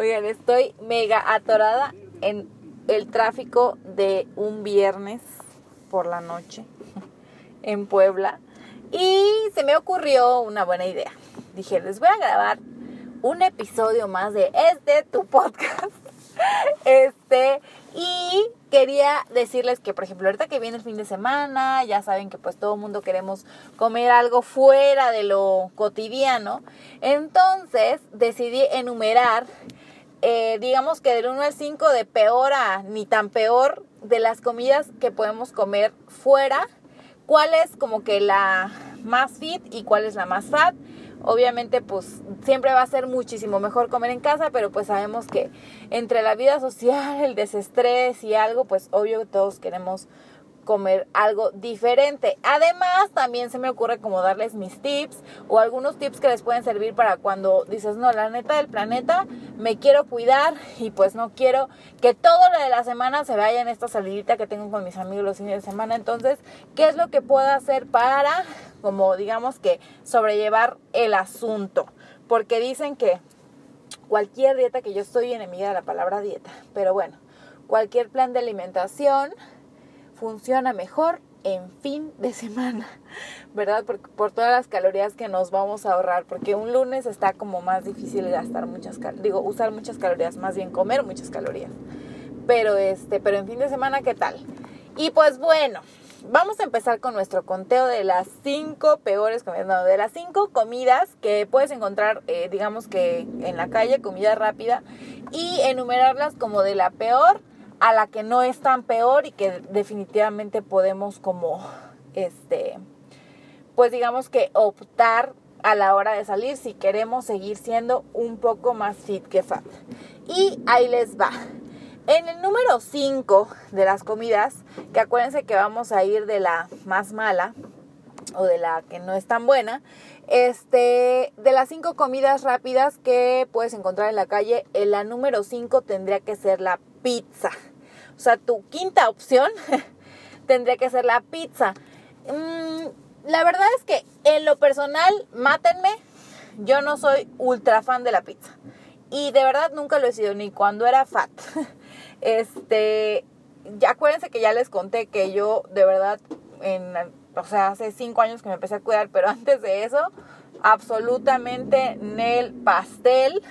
Oigan, estoy mega atorada en el tráfico de un viernes por la noche en Puebla y se me ocurrió una buena idea. Dije, les voy a grabar un episodio más de este tu podcast. Este, y quería decirles que, por ejemplo, ahorita que viene el fin de semana, ya saben que pues todo el mundo queremos comer algo fuera de lo cotidiano. Entonces decidí enumerar, eh, digamos que del 1 al 5 de peor a ni tan peor de las comidas que podemos comer fuera. ¿Cuál es como que la más fit y cuál es la más fat? Obviamente, pues siempre va a ser muchísimo mejor comer en casa, pero pues sabemos que entre la vida social, el desestrés y algo, pues obvio todos queremos comer algo diferente. Además, también se me ocurre como darles mis tips o algunos tips que les pueden servir para cuando dices, no, la neta del planeta, me quiero cuidar y pues no quiero que todo lo de la semana se vaya en esta salidita que tengo con mis amigos los fines de semana. Entonces, ¿qué es lo que puedo hacer para, como digamos que, sobrellevar el asunto? Porque dicen que cualquier dieta, que yo estoy enemiga de la palabra dieta, pero bueno, cualquier plan de alimentación funciona mejor en fin de semana, ¿verdad? Por, por, todas las calorías que nos vamos a ahorrar, porque un lunes está como más difícil gastar muchas calorías, digo, usar muchas calorías, más bien comer muchas calorías. Pero este, pero en fin de semana, ¿qué tal? Y pues bueno, vamos a empezar con nuestro conteo de las cinco peores comidas, no, de las cinco comidas que puedes encontrar, eh, digamos que en la calle, comida rápida, y enumerarlas como de la peor a la que no es tan peor y que definitivamente podemos como, este, pues digamos que optar a la hora de salir si queremos seguir siendo un poco más fit que fat. Y ahí les va. En el número 5 de las comidas, que acuérdense que vamos a ir de la más mala o de la que no es tan buena, este, de las cinco comidas rápidas que puedes encontrar en la calle, en la número 5 tendría que ser la pizza. O sea, tu quinta opción tendría que ser la pizza. Mm, la verdad es que en lo personal, mátenme, yo no soy ultra fan de la pizza. Y de verdad nunca lo he sido, ni cuando era fat. Este, ya acuérdense que ya les conté que yo de verdad, en, o sea, hace cinco años que me empecé a cuidar, pero antes de eso, absolutamente el pastel.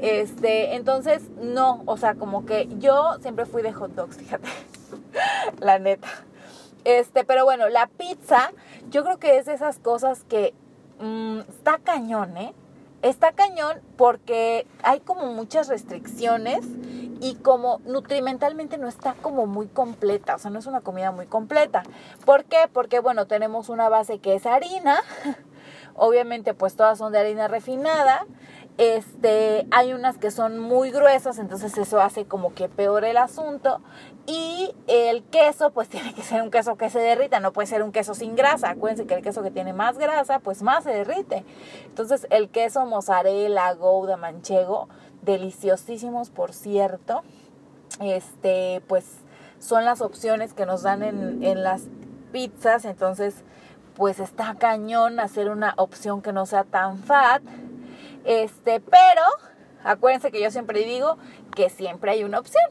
Este, entonces, no, o sea, como que yo siempre fui de hot dogs, fíjate, la neta. Este, pero bueno, la pizza, yo creo que es de esas cosas que mmm, está cañón, ¿eh? Está cañón porque hay como muchas restricciones y como nutrimentalmente no está como muy completa, o sea, no es una comida muy completa. ¿Por qué? Porque, bueno, tenemos una base que es harina, obviamente pues todas son de harina refinada, este, hay unas que son muy gruesas, entonces eso hace como que peor el asunto. Y el queso, pues tiene que ser un queso que se derrita, no puede ser un queso sin grasa. Acuérdense que el queso que tiene más grasa, pues más se derrite. Entonces el queso mozzarella, gouda, manchego, deliciosísimos por cierto, este, pues son las opciones que nos dan en, en las pizzas. Entonces, pues está cañón hacer una opción que no sea tan fat este, pero acuérdense que yo siempre digo que siempre hay una opción.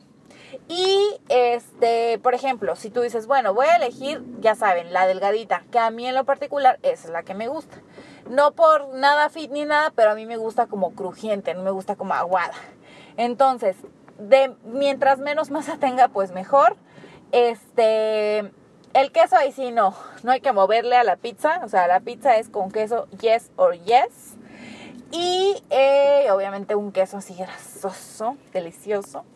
Y este, por ejemplo, si tú dices, bueno, voy a elegir, ya saben, la delgadita, que a mí en lo particular es la que me gusta. No por nada fit ni nada, pero a mí me gusta como crujiente, no me gusta como aguada. Entonces, de mientras menos masa tenga, pues mejor. Este, el queso ahí sí no, no hay que moverle a la pizza, o sea, la pizza es con queso yes or yes. Y eh, obviamente un queso así grasoso, delicioso.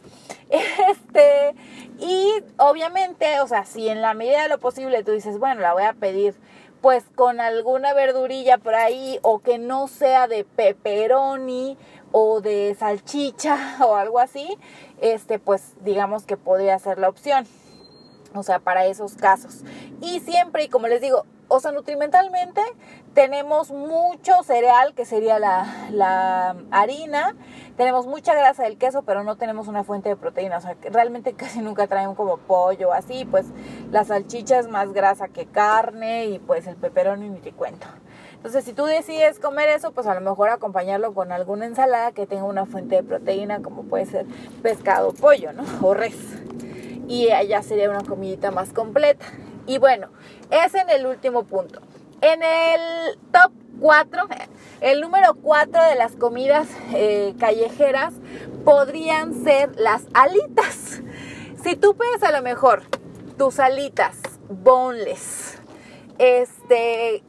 Este, y obviamente, o sea, si en la medida de lo posible tú dices, bueno, la voy a pedir pues con alguna verdurilla por ahí o que no sea de pepperoni o de salchicha o algo así, este pues digamos que podría ser la opción. O sea, para esos casos. Y siempre, y como les digo, o sea, nutrimentalmente tenemos mucho cereal, que sería la, harina, tenemos mucha grasa del queso, pero no tenemos una fuente de proteína, o sea, que realmente casi nunca traen como pollo, así, pues la salchicha es más grasa que carne y pues el peperón ni te cuento. Entonces, si tú decides comer eso, pues a lo mejor acompañarlo con alguna ensalada que tenga una fuente de proteína, como puede ser pescado, pollo, ¿no? O res. Y allá sería una comidita más completa. Y bueno, es en el último punto. En el top 4, el número 4 de las comidas eh, callejeras podrían ser las alitas. Si tú pides a lo mejor tus alitas boneless, este,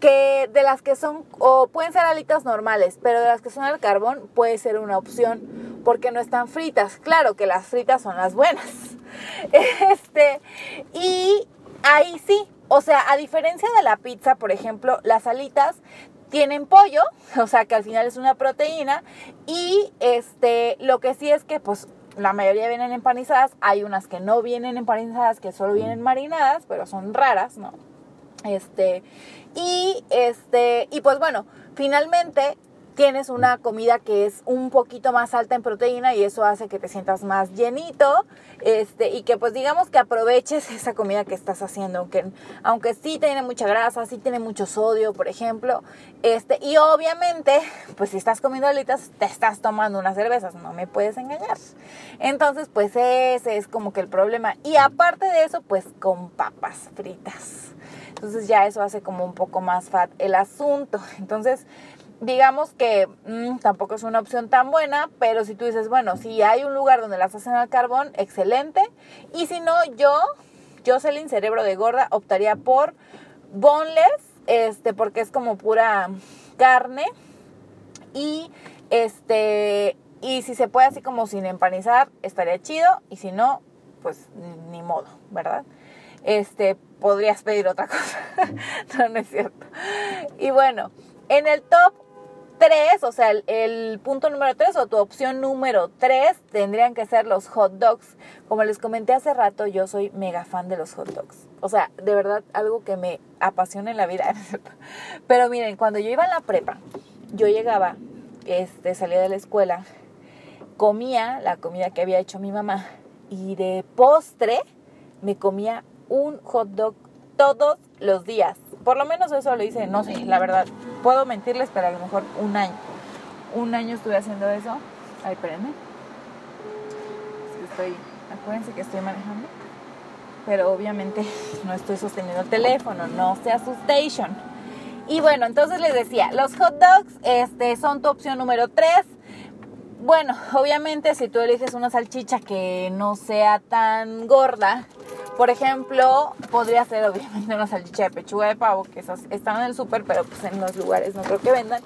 que de las que son, o pueden ser alitas normales, pero de las que son al carbón puede ser una opción porque no están fritas. Claro que las fritas son las buenas. Este, y ahí sí, o sea, a diferencia de la pizza, por ejemplo, las alitas tienen pollo, o sea que al final es una proteína y este lo que sí es que pues la mayoría vienen empanizadas, hay unas que no vienen empanizadas, que solo vienen marinadas, pero son raras, ¿no? Este, y este, y pues bueno, finalmente tienes una comida que es un poquito más alta en proteína y eso hace que te sientas más llenito este y que pues digamos que aproveches esa comida que estás haciendo aunque aunque sí tiene mucha grasa sí tiene mucho sodio por ejemplo este y obviamente pues si estás comiendo alitas te estás tomando unas cervezas no me puedes engañar. Entonces pues ese es como que el problema. Y aparte de eso pues con papas fritas. Entonces ya eso hace como un poco más fat el asunto. Entonces digamos que mm, tampoco es una opción tan buena, pero si tú dices, bueno, si hay un lugar donde las hacen al carbón, excelente. Y si no, yo, Jocelyn Cerebro de Gorda, optaría por boneless, este, porque es como pura carne. Y este, y si se puede así como sin empanizar, estaría chido. Y si no, pues ni modo, ¿verdad? Este, podrías pedir otra cosa. no, no es cierto. Y bueno, en el top 3, o sea, el, punto número 3 o tu opción número 3 tendrían que ser los hot dogs. Como les comenté hace rato, yo soy mega fan de los hot dogs. O sea, de verdad, algo que me apasiona en la vida. Pero miren, cuando yo iba a la prepa, yo llegaba, este, salía de la escuela, comía la comida que había hecho mi mamá y de postre me comía un hot dog todos los días. Por lo menos eso lo hice, no sé, la verdad. Puedo mentirles, pero a lo mejor un año. Un año estuve haciendo eso. Ay, espérenme. Estoy, acuérdense que estoy manejando. Pero obviamente no estoy sosteniendo el teléfono, no sea su station. Y bueno, entonces les decía, los hot dogs este, son tu opción número 3. Bueno, obviamente si tú eliges una salchicha que no sea tan gorda, por ejemplo, podría ser obviamente una salchicha de pechuga de pavo, que esas están en el súper, pero pues en los lugares no creo que vendan.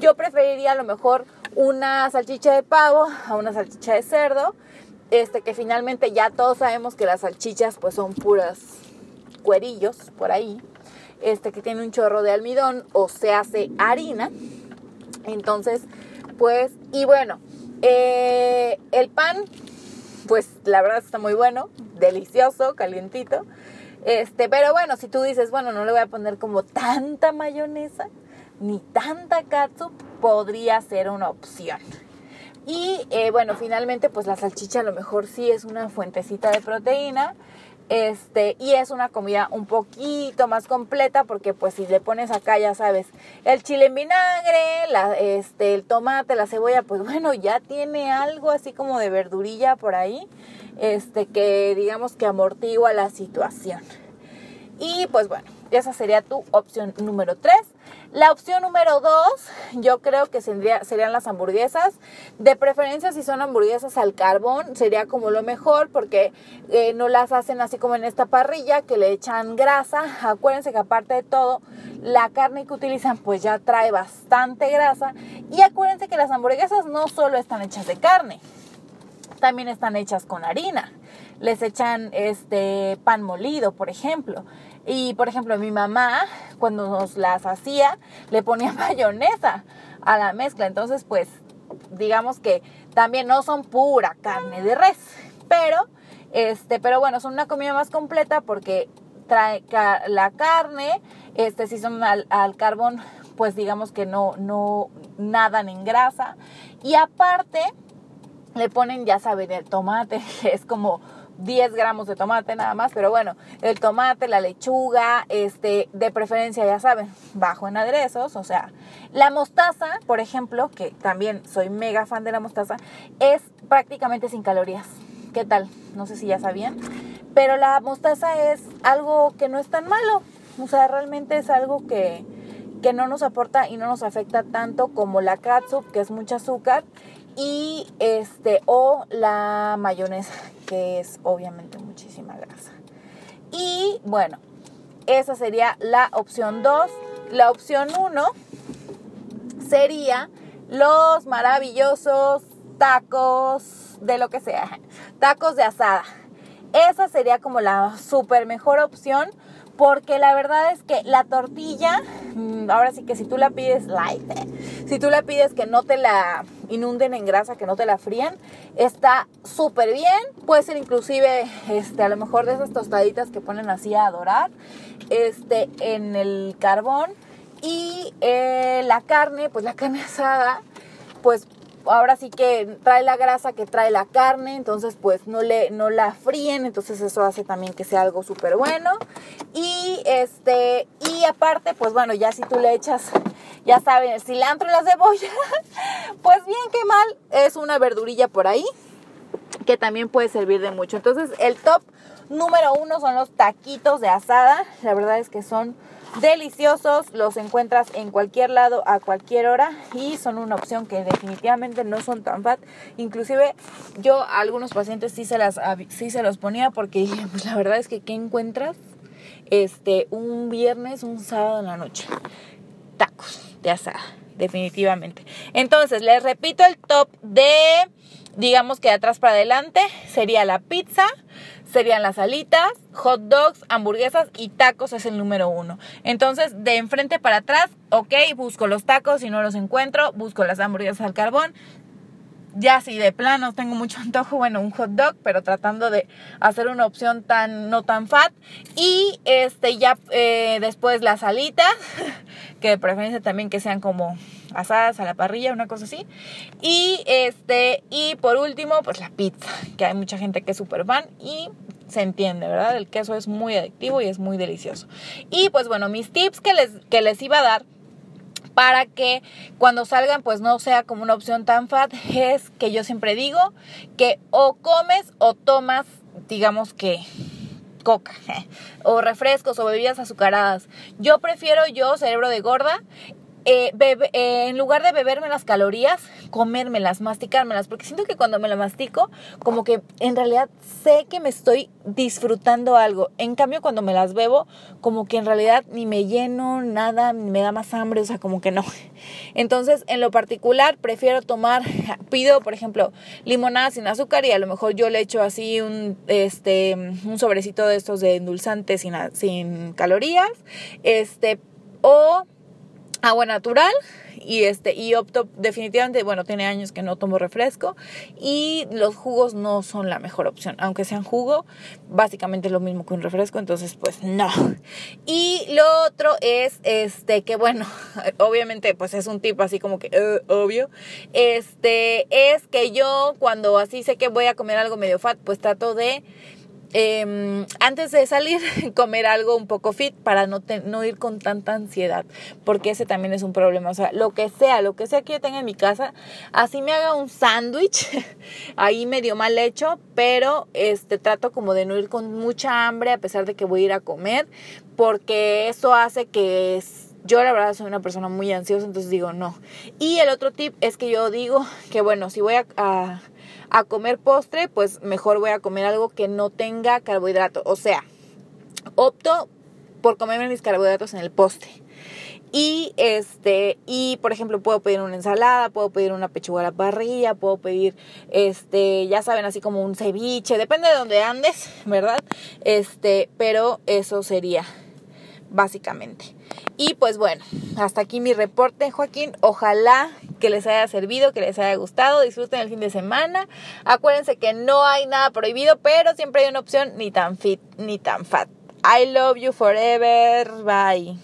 Yo preferiría a lo mejor una salchicha de pavo a una salchicha de cerdo, este que finalmente ya todos sabemos que las salchichas pues son puras cuerillos por ahí, este que tiene un chorro de almidón o se hace harina. Entonces, pues, y bueno, eh, el pan pues la verdad está muy bueno, delicioso, calientito. Este, pero bueno, si tú dices, bueno, no le voy a poner como tanta mayonesa ni tanta katsu, podría ser una opción. Y eh, bueno, finalmente, pues la salchicha a lo mejor sí es una fuentecita de proteína. Este, y es una comida un poquito más completa porque pues si le pones acá, ya sabes, el chile en vinagre, este, el tomate, la cebolla, pues bueno, ya tiene algo así como de verdurilla por ahí, este, que digamos que amortigua la situación. Y pues bueno, esa sería tu opción número 3. La opción número 2, yo creo que serían las hamburguesas. De preferencia, si son hamburguesas al carbón, sería como lo mejor porque eh, no las hacen así como en esta parrilla, que le echan grasa. Acuérdense que aparte de todo, la carne que utilizan pues ya trae bastante grasa. Y acuérdense que las hamburguesas no solo están hechas de carne, también están hechas con harina. Les echan este pan molido, por ejemplo. Y por ejemplo, mi mamá, cuando nos las hacía, le ponía mayonesa a la mezcla. Entonces, pues, digamos que también no son pura carne de res. Pero, este, pero bueno, son una comida más completa porque trae la carne, este, si son al, al carbón, pues digamos que no, no nadan en grasa. Y aparte, le ponen, ya saben, el tomate, que es como 10 gramos de tomate nada más, pero bueno, el tomate, la lechuga, este, de preferencia ya saben, bajo en aderezos, o sea, la mostaza, por ejemplo, que también soy mega fan de la mostaza, es prácticamente sin calorías. ¿Qué tal? No sé si ya sabían, pero la mostaza es algo que no es tan malo, o sea, realmente es algo que, que no nos aporta y no nos afecta tanto como la catsup, que es mucho azúcar, y este o la mayonesa que es obviamente muchísima grasa. Y bueno esa sería la opción 2 la opción 1 sería los maravillosos tacos de lo que sea tacos de asada. Esa sería como la super mejor opción porque la verdad es que la tortilla, mm, ahora sí que si tú la pides light, eh, si tú la pides que no te la inunden en grasa, que no te la frían, está súper bien. Puede ser inclusive, este, a lo mejor de esas tostaditas que ponen así a dorar, este, en el carbón. Y eh, la carne, pues la carne asada, pues ahora sí que trae la grasa que trae la carne, entonces pues no, le, no la fríen, entonces eso hace también que sea algo súper bueno. Y este, y aparte, pues bueno, ya si tú le echas, ya saben, el cilantro y la cebolla, pues bien que mal, es una verdurilla por ahí que también puede servir de mucho. Entonces el top número uno son los taquitos de asada, la verdad es que son deliciosos, los encuentras en cualquier lado a cualquier hora y son una opción que definitivamente no son tan fat. Inclusive yo a algunos pacientes sí se las sí se los ponía porque pues la verdad es que ¿qué encuentras? Este, un viernes, un sábado en la noche. Tacos de asada, definitivamente. Entonces, les repito el top de digamos que de atrás para adelante sería la pizza, serían las alitas, hot dogs, hamburguesas y tacos es el número uno. Entonces, de enfrente para atrás, ok, busco los tacos, si no los encuentro, busco las hamburguesas al carbón. Ya si de plano tengo mucho antojo, bueno, un hot dog, pero tratando de hacer una opción tan no tan fat. Y este ya eh, después las alitas, que de preferencia también que sean como asadas a la parrilla, una cosa así. Y este, y por último, pues la pizza, que hay mucha gente que es súper fan y se entiende, ¿verdad? El queso es muy adictivo y es muy delicioso. Y pues bueno, mis tips que les, que les iba a dar para que cuando salgan pues no sea como una opción tan fat es que yo siempre digo que o comes o tomas digamos que coca o refrescos o bebidas azucaradas. Yo prefiero yo cerebro de gorda eh, eh, en lugar de beberme las calorías, comérmelas, masticármelas, porque siento que cuando me la mastico, como que en realidad sé que me estoy disfrutando algo. En cambio, cuando me las bebo, como que en realidad ni me lleno nada, ni me da más hambre, o sea, como que no. Entonces, en lo particular, prefiero tomar, pido, por ejemplo, limonada sin azúcar y a lo mejor yo le echo así un, este, un sobrecito de estos de endulzantes sin, sin calorías, este, o agua natural y este y opto definitivamente bueno tiene años que no tomo refresco y los jugos no son la mejor opción aunque sean jugo básicamente es lo mismo que un refresco entonces pues no. Y lo otro es este que bueno obviamente pues es un tipo así como que uh, obvio este es que yo cuando así sé que voy a comer algo medio fat pues trato de Em, antes de salir, comer algo un poco fit para no, no ir con tanta ansiedad, porque ese también es un problema. O sea, lo que sea, lo que sea que yo tenga en mi casa, así me haga un sándwich, ahí medio mal hecho, pero este trato como de no ir con mucha hambre a pesar de que voy a ir a comer, porque eso hace que yo la verdad soy una persona muy ansiosa, entonces digo no. Y el otro tip es que yo digo que bueno, si voy a a comer postre, pues mejor voy a comer algo que no tenga carbohidrato. O sea, opto por comerme mis carbohidratos en el postre. Y este, y por ejemplo, puedo pedir una ensalada, puedo pedir una pechuga a la parrilla, puedo pedir este, ya saben, así como un ceviche, depende de donde andes, ¿verdad? Este, pero eso sería básicamente. Y pues bueno, hasta aquí mi reporte, Joaquín. Ojalá que les haya servido, que les haya gustado. Disfruten el fin de semana. Acuérdense que no hay nada prohibido, pero siempre hay una opción ni tan fit ni tan fat. I love you forever. Bye.